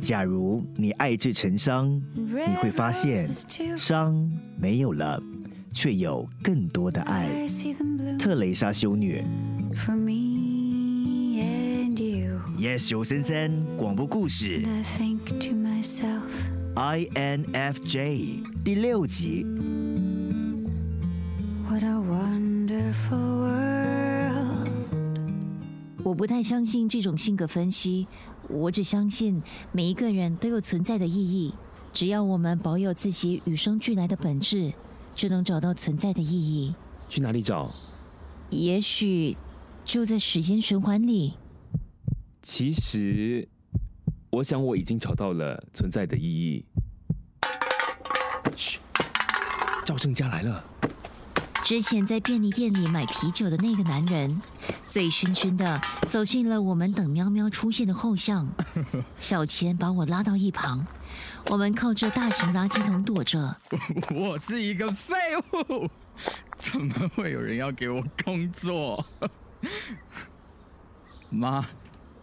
假如你爱至成伤，你会发现伤没有了，却有更多的爱。特蕾莎修女 for me 三三广播故事 I think to myself, INFJ 第六集。我不太相信这种性格分析，我只相信每一个人都有存在的意义。只要我们保有自己与生俱来的本质，就能找到存在的意义。去哪里找？也许就在时间循环里。其实，我想我已经找到了存在的意义。嘘，赵正佳来了。之前在便利店里买啤酒的那个男人，醉醺醺的走进了我们等喵喵出现的后巷。小钱把我拉到一旁，我们靠着大型垃圾桶躲着。我是一个废物，怎么会有人要给我工作？妈，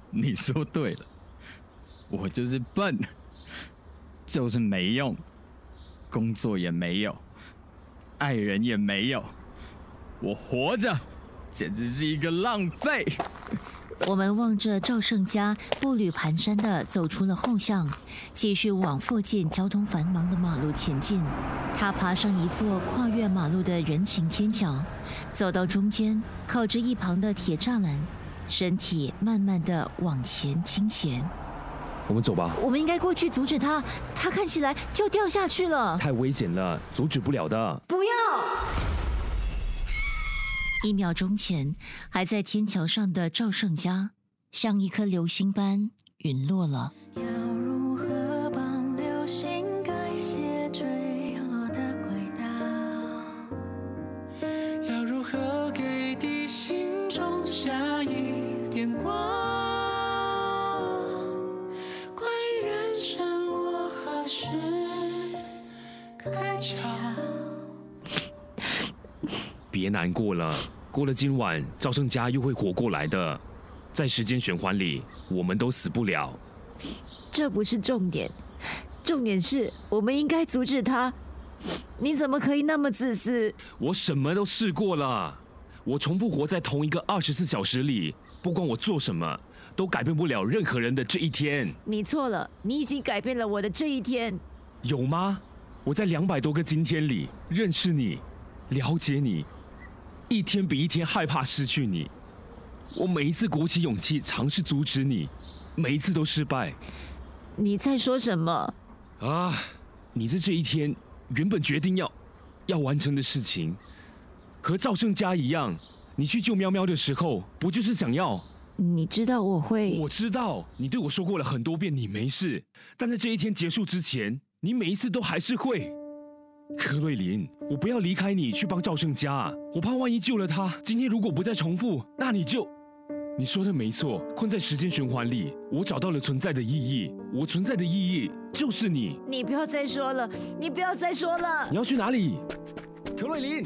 你说对了，我就是笨，就是没用，工作也没有，爱人也没有，我活着简直是一个浪费。我们望着赵胜家步履蹒跚地走出了后巷，继续往附近交通繁忙的马路前进。他爬上一座跨越马路的人行天桥，走到中间，靠着一旁的铁栅栏，身体慢慢地往前倾斜。我们走吧，我们应该过去阻止他，他看起来就掉下去了。太危险了，阻止不了的。不要！一秒钟前还在天桥上的赵胜家，像一颗流星般陨落了。要如何帮流星改写坠落的轨道？要如何给地心种下一点光？别难过了，过了今晚，赵胜家又会活过来的。在时间循环里，我们都死不了。这不是重点，重点是我们应该阻止他。你怎么可以那么自私？我什么都试过了，我重复活在同一个二十四小时里，不管我做什么，都改变不了任何人的这一天，你错了，你已经改变了我的这一天。有吗？我在两百多个今天里认识你，了解你，一天比一天害怕失去你。我每一次鼓起勇气尝试阻止你，每一次都失败。你在说什么？啊！你在这一天原本决定要要完成的事情，和赵胜家一样，你去救喵喵的时候，不就是想要？你知道我会……我知道你对我说过了很多遍你没事，但在这一天结束之前，你每一次都还是会。柯瑞林，我不要离开你去帮赵胜家，我怕万一救了他，今天如果不再重复，那你就……你说的没错，困在时间循环里，我找到了存在的意义，我存在的意义就是你。你不要再说了，你不要再说了你。要去哪里？柯瑞林。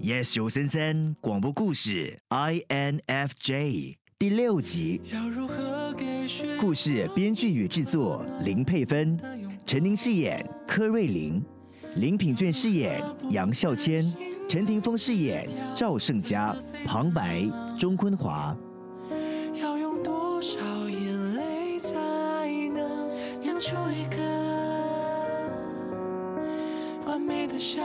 Yes 九三三广播故事 INFJ 第六集。要如何给故事编剧与制作林佩芬，陈琳饰演柯瑞玲，林品卷饰演杨孝谦，陈霆锋饰演赵胜佳，旁白钟坤华。要用多少眼泪才能酿出一个完美的夏